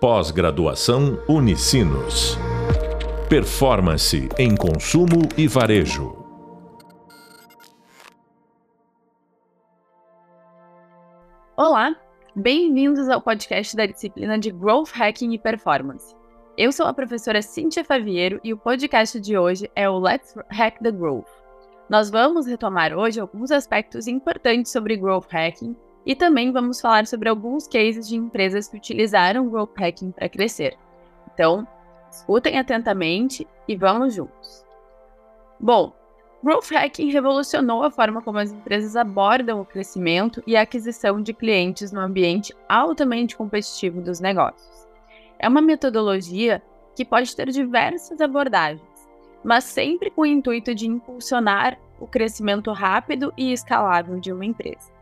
Pós-graduação Unicinos. Performance em consumo e varejo. Olá, bem-vindos ao podcast da disciplina de Growth Hacking e Performance. Eu sou a professora Cíntia Faviero e o podcast de hoje é o Let's Hack the Growth. Nós vamos retomar hoje alguns aspectos importantes sobre Growth Hacking e também vamos falar sobre alguns cases de empresas que utilizaram Growth Hacking para crescer. Então, escutem atentamente e vamos juntos. Bom, Growth Hacking revolucionou a forma como as empresas abordam o crescimento e a aquisição de clientes no ambiente altamente competitivo dos negócios. É uma metodologia que pode ter diversas abordagens, mas sempre com o intuito de impulsionar o crescimento rápido e escalável de uma empresa.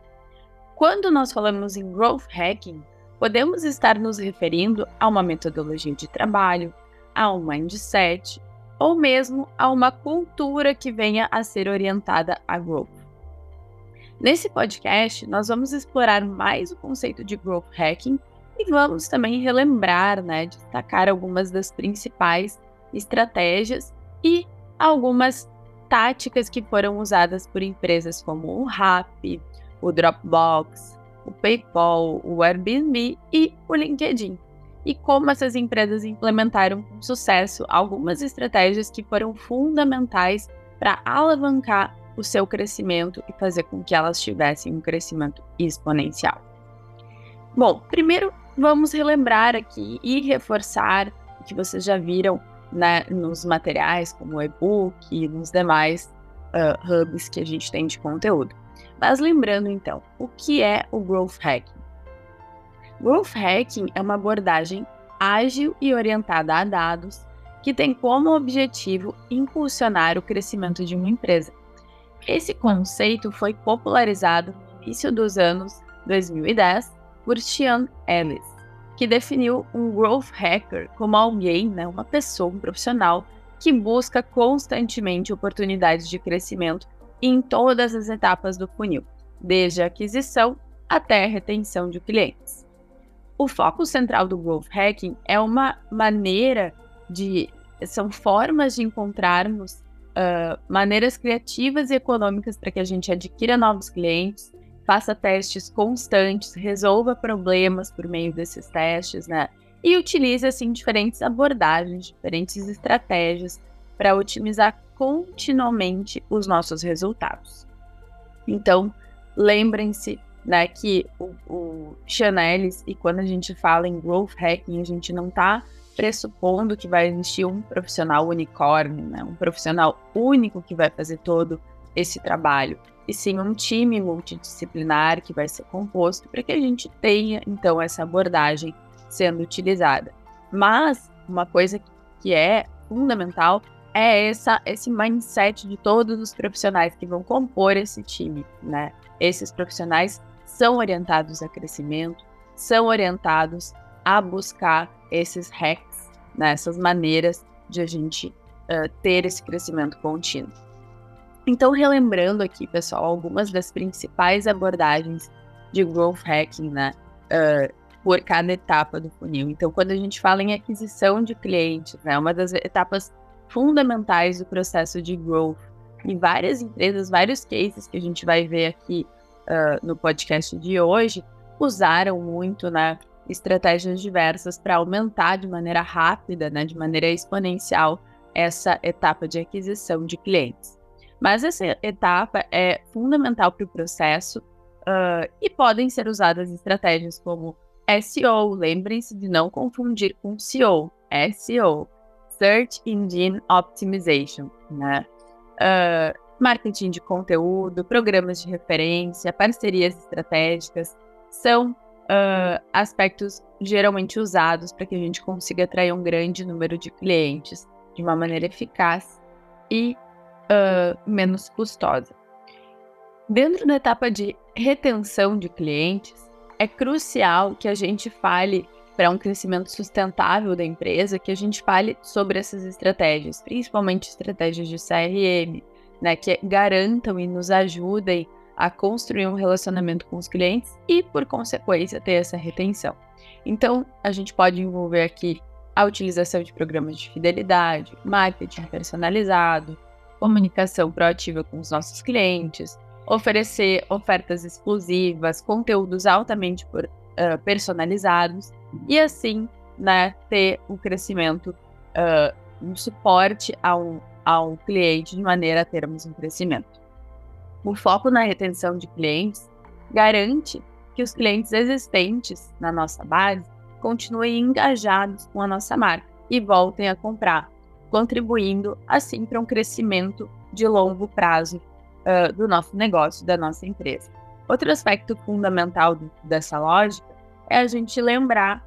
Quando nós falamos em growth hacking, podemos estar nos referindo a uma metodologia de trabalho, a um mindset ou mesmo a uma cultura que venha a ser orientada a growth. Nesse podcast, nós vamos explorar mais o conceito de growth hacking e vamos também relembrar, né, destacar algumas das principais estratégias e algumas táticas que foram usadas por empresas como o Rappi, o Dropbox, o PayPal, o Airbnb e o LinkedIn. E como essas empresas implementaram com sucesso algumas estratégias que foram fundamentais para alavancar o seu crescimento e fazer com que elas tivessem um crescimento exponencial. Bom, primeiro vamos relembrar aqui e reforçar o que vocês já viram né, nos materiais, como o e-book e nos demais uh, hubs que a gente tem de conteúdo. Mas lembrando então, o que é o Growth Hacking? Growth Hacking é uma abordagem ágil e orientada a dados que tem como objetivo impulsionar o crescimento de uma empresa. Esse conceito foi popularizado no início dos anos 2010 por Sean Ellis, que definiu um growth hacker como alguém, né, uma pessoa, um profissional que busca constantemente oportunidades de crescimento em todas as etapas do funil, desde a aquisição até a retenção de clientes. O foco central do growth hacking é uma maneira de são formas de encontrarmos uh, maneiras criativas e econômicas para que a gente adquira novos clientes, faça testes constantes, resolva problemas por meio desses testes, né? E utilize assim diferentes abordagens, diferentes estratégias para otimizar continuamente os nossos resultados. Então, lembrem-se né, que o, o Chanelis, e quando a gente fala em growth hacking, a gente não está pressupondo que vai existir um profissional unicórnio, né, um profissional único que vai fazer todo esse trabalho, e sim um time multidisciplinar que vai ser composto para que a gente tenha, então, essa abordagem sendo utilizada. Mas uma coisa que é fundamental é essa, esse mindset de todos os profissionais que vão compor esse time, né? Esses profissionais são orientados a crescimento, são orientados a buscar esses hacks, né? essas maneiras de a gente uh, ter esse crescimento contínuo. Então, relembrando aqui, pessoal, algumas das principais abordagens de growth hacking, né? Uh, por cada etapa do funil. Então, quando a gente fala em aquisição de clientes, né? Uma das etapas fundamentais do processo de growth. E várias empresas, vários cases que a gente vai ver aqui uh, no podcast de hoje, usaram muito né, estratégias diversas para aumentar de maneira rápida, né, de maneira exponencial, essa etapa de aquisição de clientes. Mas essa etapa é fundamental para o processo uh, e podem ser usadas estratégias como SEO. Lembrem-se de não confundir com SEO. SEO, Search Engine Optimization, né? Uh, marketing de conteúdo, programas de referência, parcerias estratégicas, são uh, aspectos geralmente usados para que a gente consiga atrair um grande número de clientes de uma maneira eficaz e uh, menos custosa. Dentro da etapa de retenção de clientes, é crucial que a gente fale para um crescimento sustentável da empresa, que a gente fale sobre essas estratégias, principalmente estratégias de CRM, né, que garantam e nos ajudem a construir um relacionamento com os clientes e, por consequência, ter essa retenção. Então, a gente pode envolver aqui a utilização de programas de fidelidade, marketing personalizado, comunicação proativa com os nossos clientes, oferecer ofertas exclusivas, conteúdos altamente uh, personalizados e assim né, ter um crescimento, uh, um suporte ao, ao cliente de maneira a termos um crescimento. O foco na retenção de clientes garante que os clientes existentes na nossa base continuem engajados com a nossa marca e voltem a comprar, contribuindo assim para um crescimento de longo prazo uh, do nosso negócio, da nossa empresa. Outro aspecto fundamental dessa lógica é a gente lembrar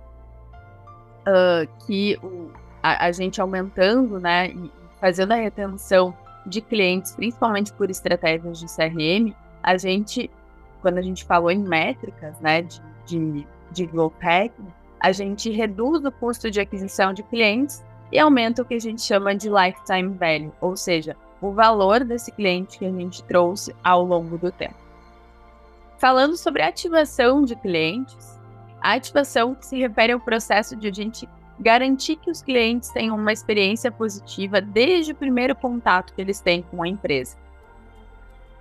uh, que o, a, a, gente aumentando, né, e fazendo a retenção de clientes, principalmente por estratégias de CRM, a gente, quando a gente falou em métricas, né, de, de, de growth a gente reduz o custo de aquisição de clientes e aumenta o que a gente chama de lifetime value, ou seja, o valor desse cliente que a gente trouxe ao longo do tempo. Falando sobre ativação de clientes, a ativação se refere ao processo de a gente garantir que os clientes tenham uma experiência positiva desde o primeiro contato que eles têm com a empresa.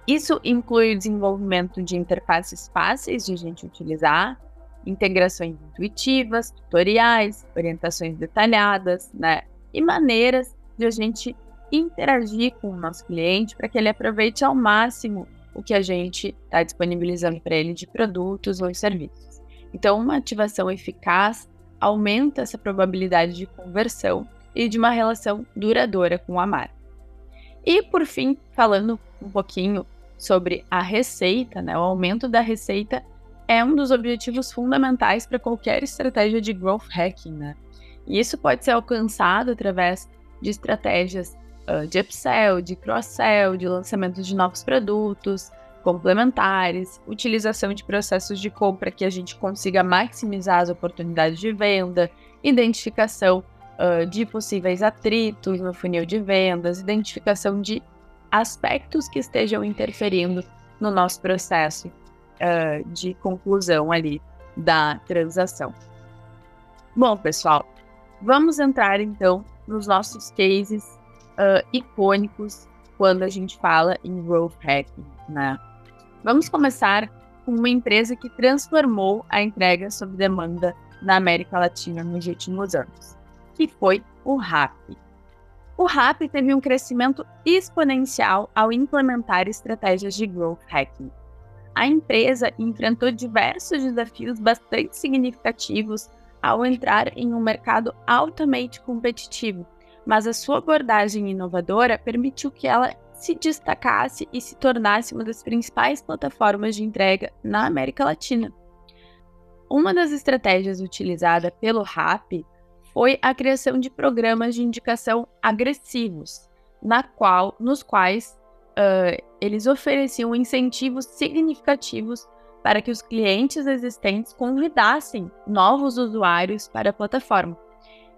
Isso inclui o desenvolvimento de interfaces fáceis de a gente utilizar, integrações intuitivas, tutoriais, orientações detalhadas, né? E maneiras de a gente interagir com o nosso cliente para que ele aproveite ao máximo o que a gente está disponibilizando para ele de produtos ou serviços. Então, uma ativação eficaz aumenta essa probabilidade de conversão e de uma relação duradoura com a marca. E por fim, falando um pouquinho sobre a receita, né? O aumento da receita é um dos objetivos fundamentais para qualquer estratégia de growth hacking, né? E isso pode ser alcançado através de estratégias de upsell, de cross-sell, de lançamento de novos produtos, complementares, utilização de processos de compra que a gente consiga maximizar as oportunidades de venda, identificação uh, de possíveis atritos no funil de vendas, identificação de aspectos que estejam interferindo no nosso processo uh, de conclusão ali da transação. Bom, pessoal, vamos entrar então nos nossos cases uh, icônicos quando a gente fala em growth hacking, né? Vamos começar com uma empresa que transformou a entrega sob demanda na América Latina nos últimos anos, que foi o RAP. O RAP teve um crescimento exponencial ao implementar estratégias de growth hacking. A empresa enfrentou diversos desafios bastante significativos ao entrar em um mercado altamente competitivo, mas a sua abordagem inovadora permitiu que ela se destacasse e se tornasse uma das principais plataformas de entrega na América Latina. Uma das estratégias utilizada pelo RAP foi a criação de programas de indicação agressivos, na qual, nos quais uh, eles ofereciam incentivos significativos para que os clientes existentes convidassem novos usuários para a plataforma.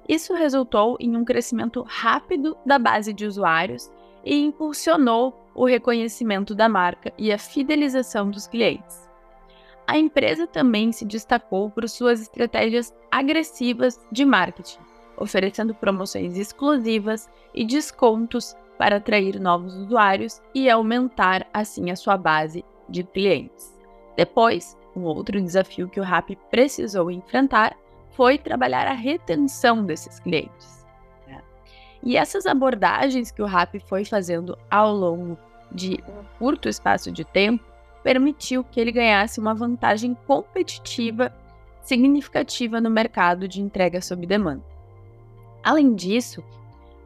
Isso resultou em um crescimento rápido da base de usuários e impulsionou o reconhecimento da marca e a fidelização dos clientes. A empresa também se destacou por suas estratégias agressivas de marketing, oferecendo promoções exclusivas e descontos para atrair novos usuários e aumentar assim a sua base de clientes. Depois, um outro desafio que o RAP precisou enfrentar foi trabalhar a retenção desses clientes. E essas abordagens que o RAP foi fazendo ao longo de um curto espaço de tempo permitiu que ele ganhasse uma vantagem competitiva significativa no mercado de entrega sob demanda. Além disso,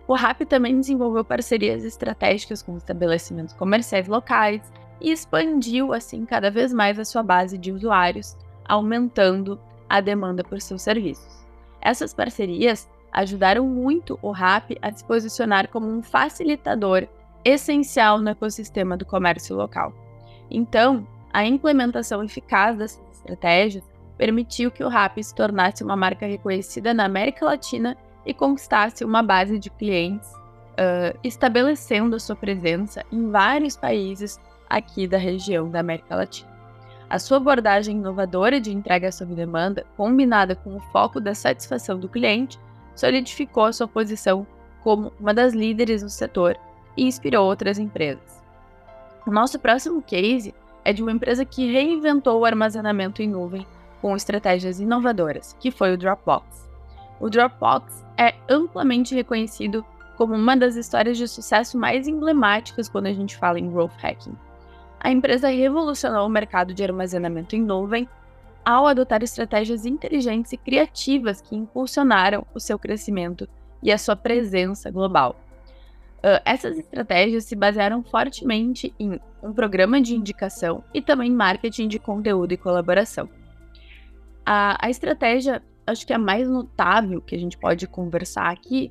o RAP também desenvolveu parcerias estratégicas com estabelecimentos comerciais locais e expandiu assim cada vez mais a sua base de usuários, aumentando a demanda por seus serviços. Essas parcerias ajudaram muito o RAP a se posicionar como um facilitador essencial no ecossistema do comércio local. Então, a implementação eficaz dessas estratégias permitiu que o RAP se tornasse uma marca reconhecida na América Latina e conquistasse uma base de clientes, uh, estabelecendo a sua presença em vários países aqui da região da América Latina. A sua abordagem inovadora de entrega sob demanda, combinada com o foco da satisfação do cliente, solidificou sua posição como uma das líderes no setor e inspirou outras empresas. O nosso próximo case é de uma empresa que reinventou o armazenamento em nuvem com estratégias inovadoras, que foi o Dropbox. O Dropbox é amplamente reconhecido como uma das histórias de sucesso mais emblemáticas quando a gente fala em growth hacking. A empresa revolucionou o mercado de armazenamento em nuvem ao adotar estratégias inteligentes e criativas que impulsionaram o seu crescimento e a sua presença global. Uh, essas estratégias se basearam fortemente em um programa de indicação e também marketing de conteúdo e colaboração. A, a estratégia, acho que a mais notável que a gente pode conversar aqui,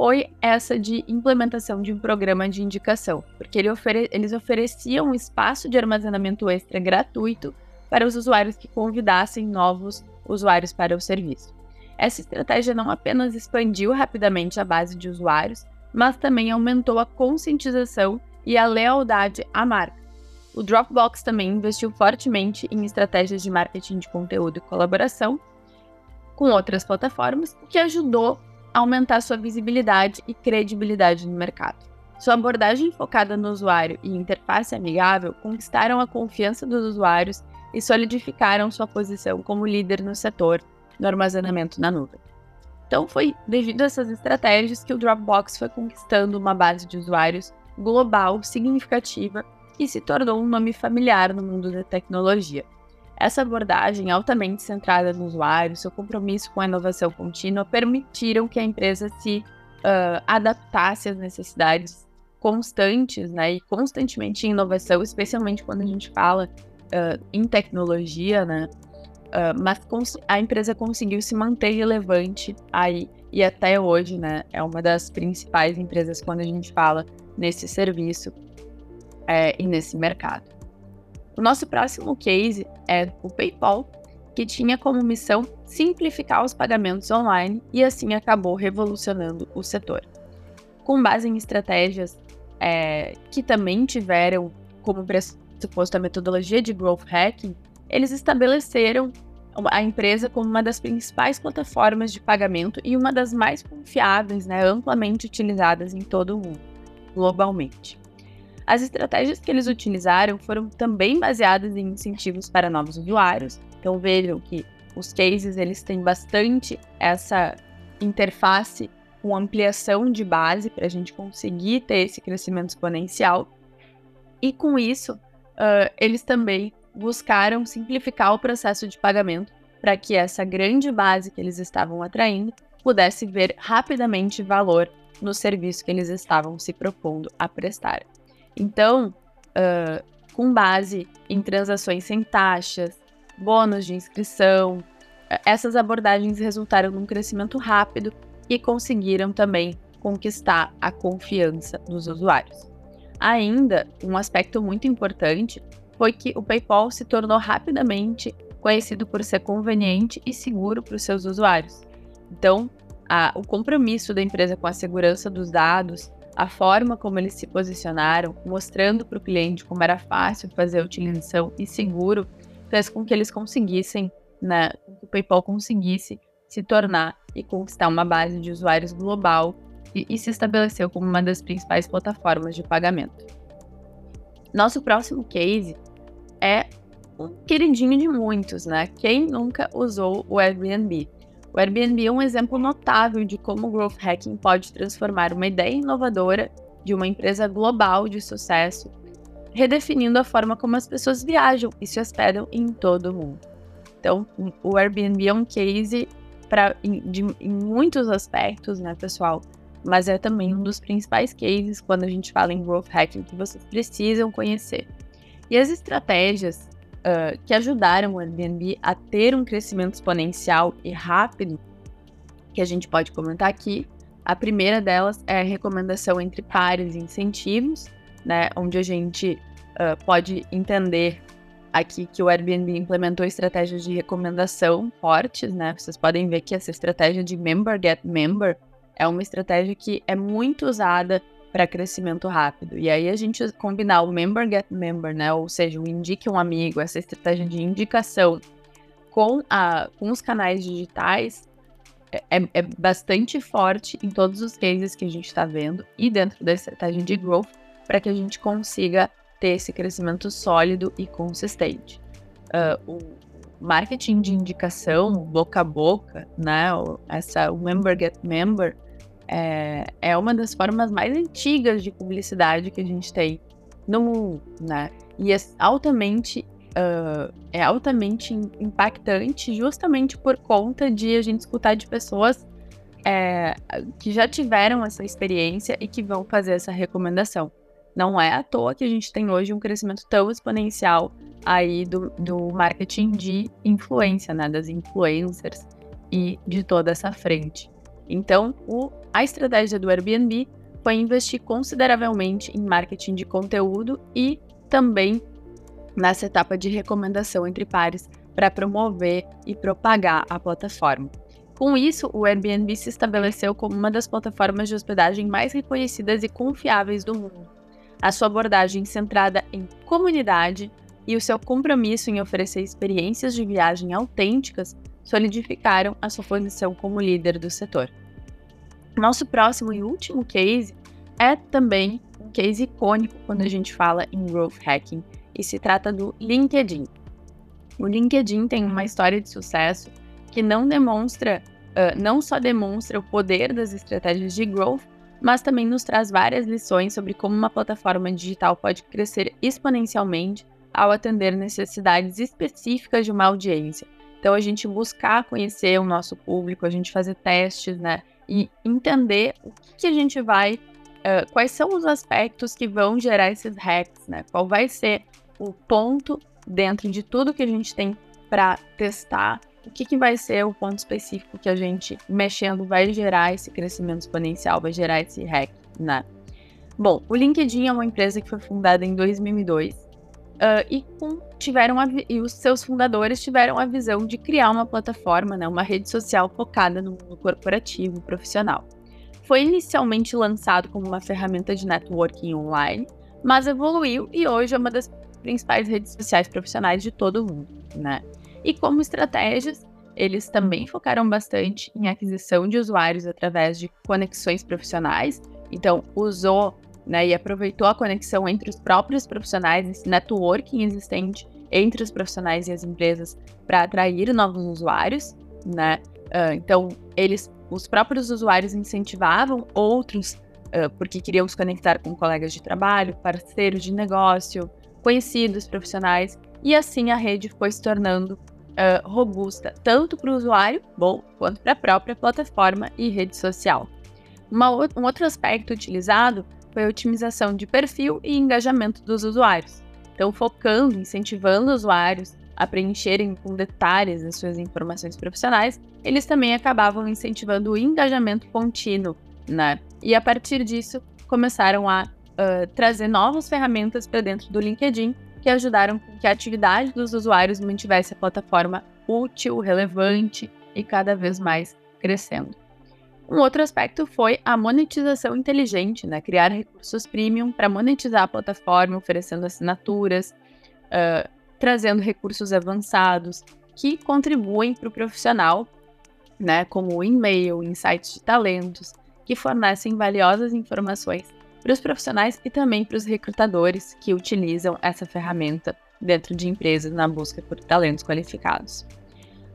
foi essa de implementação de um programa de indicação, porque ele ofere eles ofereciam um espaço de armazenamento extra gratuito para os usuários que convidassem novos usuários para o serviço. Essa estratégia não apenas expandiu rapidamente a base de usuários, mas também aumentou a conscientização e a lealdade à marca. O Dropbox também investiu fortemente em estratégias de marketing de conteúdo e colaboração com outras plataformas, o que ajudou aumentar sua visibilidade e credibilidade no mercado. Sua abordagem focada no usuário e interface amigável conquistaram a confiança dos usuários e solidificaram sua posição como líder no setor do armazenamento na nuvem. Então, foi devido a essas estratégias que o Dropbox foi conquistando uma base de usuários global significativa e se tornou um nome familiar no mundo da tecnologia. Essa abordagem altamente centrada no usuário, seu compromisso com a inovação contínua, permitiram que a empresa se uh, adaptasse às necessidades constantes né, e constantemente em inovação, especialmente quando a gente fala uh, em tecnologia, né? Uh, mas a empresa conseguiu se manter relevante aí e até hoje, né? É uma das principais empresas quando a gente fala nesse serviço é, e nesse mercado. O nosso próximo case é o PayPal, que tinha como missão simplificar os pagamentos online e assim acabou revolucionando o setor. Com base em estratégias é, que também tiveram como pressuposto a metodologia de growth hacking, eles estabeleceram a empresa como uma das principais plataformas de pagamento e uma das mais confiáveis, né, amplamente utilizadas em todo o mundo, globalmente. As estratégias que eles utilizaram foram também baseadas em incentivos para novos usuários. Então vejam que os cases eles têm bastante essa interface com ampliação de base para a gente conseguir ter esse crescimento exponencial. E com isso, uh, eles também buscaram simplificar o processo de pagamento para que essa grande base que eles estavam atraindo pudesse ver rapidamente valor no serviço que eles estavam se propondo a prestar. Então, uh, com base em transações sem taxas, bônus de inscrição, essas abordagens resultaram num crescimento rápido e conseguiram também conquistar a confiança dos usuários. Ainda, um aspecto muito importante foi que o PayPal se tornou rapidamente conhecido por ser conveniente e seguro para os seus usuários. Então, a, o compromisso da empresa com a segurança dos dados, a forma como eles se posicionaram, mostrando para o cliente como era fácil fazer a utilização e seguro, fez com que eles conseguissem, né, que o PayPal conseguisse se tornar e conquistar uma base de usuários global e, e se estabeleceu como uma das principais plataformas de pagamento. Nosso próximo case é um queridinho de muitos, né? Quem nunca usou o Airbnb? O Airbnb é um exemplo notável de como o growth hacking pode transformar uma ideia inovadora de uma empresa global de sucesso, redefinindo a forma como as pessoas viajam e se hospedam em todo o mundo. Então, o Airbnb é um case pra, em, de, em muitos aspectos, né, pessoal? Mas é também um dos principais cases quando a gente fala em growth hacking que vocês precisam conhecer. E as estratégias uh, que ajudaram o Airbnb a ter um crescimento exponencial e rápido, que a gente pode comentar aqui, a primeira delas é a recomendação entre pares e incentivos, né, onde a gente uh, pode entender aqui que o Airbnb implementou estratégias de recomendação fortes, né? Vocês podem ver que essa estratégia de member get member é uma estratégia que é muito usada para crescimento rápido. E aí a gente combinar o member get member, né? Ou seja, o indique um amigo, essa estratégia de indicação com, a, com os canais digitais é, é, é bastante forte em todos os cases que a gente está vendo e dentro da estratégia de growth para que a gente consiga ter esse crescimento sólido e consistente. Uh, o marketing de indicação, boca a boca, né? Essa member get member é, é uma das formas mais antigas de publicidade que a gente tem no mundo, né? E é altamente uh, é altamente impactante justamente por conta de a gente escutar de pessoas é, que já tiveram essa experiência e que vão fazer essa recomendação. Não é à toa que a gente tem hoje um crescimento tão exponencial aí do, do marketing de influência, né, das influencers e de toda essa frente. Então, o, a estratégia do Airbnb foi investir consideravelmente em marketing de conteúdo e também nessa etapa de recomendação entre pares para promover e propagar a plataforma. Com isso, o Airbnb se estabeleceu como uma das plataformas de hospedagem mais reconhecidas e confiáveis do mundo. A sua abordagem centrada em comunidade e o seu compromisso em oferecer experiências de viagem autênticas solidificaram a sua posição como líder do setor. Nosso próximo e último case é também um case icônico quando a gente fala em growth hacking e se trata do LinkedIn. O LinkedIn tem uma história de sucesso que não demonstra, uh, não só demonstra o poder das estratégias de growth, mas também nos traz várias lições sobre como uma plataforma digital pode crescer exponencialmente ao atender necessidades específicas de uma audiência. Então, a gente buscar conhecer o nosso público, a gente fazer testes, né? E entender o que, que a gente vai, uh, quais são os aspectos que vão gerar esses hacks, né? Qual vai ser o ponto dentro de tudo que a gente tem para testar, o que, que vai ser o ponto específico que a gente, mexendo, vai gerar esse crescimento exponencial, vai gerar esse hack, né? Bom, o LinkedIn é uma empresa que foi fundada em 2002 uh, e, com, tiveram a, e os seus fundadores tiveram a visão de criar uma plataforma, né, uma rede social focada no mundo corporativo profissional. Foi inicialmente lançado como uma ferramenta de networking online, mas evoluiu e hoje é uma das principais redes sociais profissionais de todo o mundo, né? E como estratégias, eles também focaram bastante em aquisição de usuários através de conexões profissionais. Então, usou né, e aproveitou a conexão entre os próprios profissionais, esse networking existente entre os profissionais e as empresas para atrair novos usuários, né? Uh, então, eles, os próprios usuários incentivavam outros uh, porque queriam se conectar com colegas de trabalho, parceiros de negócio, conhecidos, profissionais, e assim a rede foi se tornando uh, robusta, tanto para o usuário, bom, quanto para a própria plataforma e rede social. Uma, um outro aspecto utilizado foi a otimização de perfil e engajamento dos usuários. Então, focando, incentivando usuários a preencherem com detalhes as suas informações profissionais, eles também acabavam incentivando o engajamento contínuo, né? E a partir disso, começaram a uh, trazer novas ferramentas para dentro do LinkedIn que ajudaram com que a atividade dos usuários mantivesse a plataforma útil, relevante e cada vez mais crescendo. Um outro aspecto foi a monetização inteligente, né? criar recursos premium para monetizar a plataforma, oferecendo assinaturas, uh, trazendo recursos avançados que contribuem para o profissional, né? como e-mail, insights de talentos, que fornecem valiosas informações para os profissionais e também para os recrutadores que utilizam essa ferramenta dentro de empresas na busca por talentos qualificados.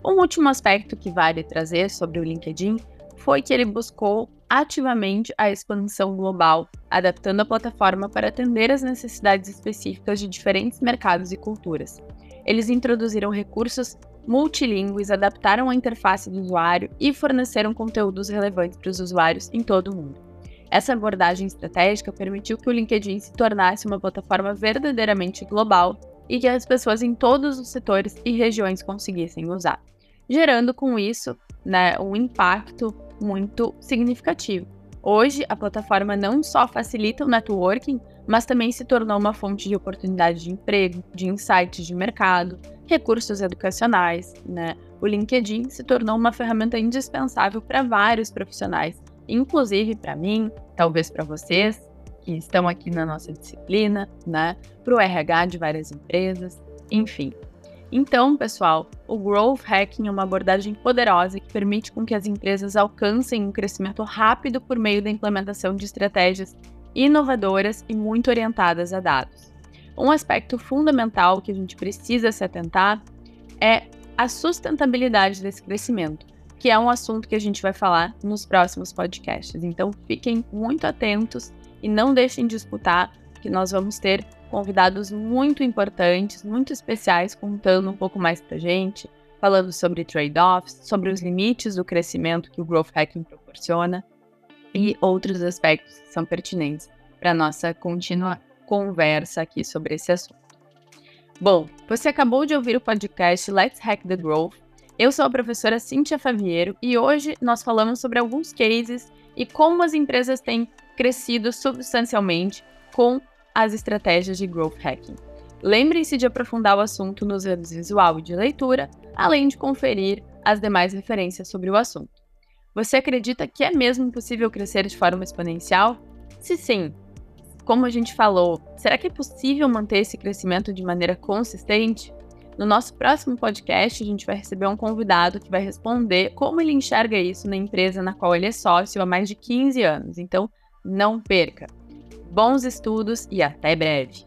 Um último aspecto que vale trazer sobre o LinkedIn foi que ele buscou ativamente a expansão global, adaptando a plataforma para atender às necessidades específicas de diferentes mercados e culturas. Eles introduziram recursos multilingües, adaptaram a interface do usuário e forneceram conteúdos relevantes para os usuários em todo o mundo. Essa abordagem estratégica permitiu que o LinkedIn se tornasse uma plataforma verdadeiramente global e que as pessoas em todos os setores e regiões conseguissem usar, gerando com isso né, um impacto muito significativo. Hoje, a plataforma não só facilita o networking, mas também se tornou uma fonte de oportunidade de emprego, de insights de mercado, recursos educacionais. Né? O LinkedIn se tornou uma ferramenta indispensável para vários profissionais inclusive para mim, talvez para vocês, que estão aqui na nossa disciplina, né? Para o RH de várias empresas, enfim. Então, pessoal, o Growth Hacking é uma abordagem poderosa que permite com que as empresas alcancem um crescimento rápido por meio da implementação de estratégias inovadoras e muito orientadas a dados. Um aspecto fundamental que a gente precisa se atentar é a sustentabilidade desse crescimento, que é um assunto que a gente vai falar nos próximos podcasts. Então, fiquem muito atentos e não deixem de escutar, que nós vamos ter convidados muito importantes, muito especiais, contando um pouco mais pra gente, falando sobre trade-offs, sobre os limites do crescimento que o Growth Hacking proporciona e outros aspectos que são pertinentes para nossa contínua conversa aqui sobre esse assunto. Bom, você acabou de ouvir o podcast Let's Hack the Growth. Eu sou a professora Cíntia Faviero e hoje nós falamos sobre alguns cases e como as empresas têm crescido substancialmente com as estratégias de growth hacking. Lembrem-se de aprofundar o assunto nos vídeos visual e de leitura, além de conferir as demais referências sobre o assunto. Você acredita que é mesmo possível crescer de forma exponencial? Se sim, como a gente falou, será que é possível manter esse crescimento de maneira consistente? No nosso próximo podcast, a gente vai receber um convidado que vai responder como ele enxerga isso na empresa na qual ele é sócio há mais de 15 anos. Então, não perca! Bons estudos e até breve!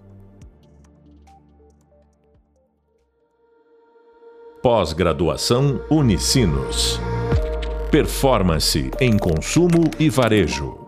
Pós-graduação Unicinos. Performance em consumo e varejo.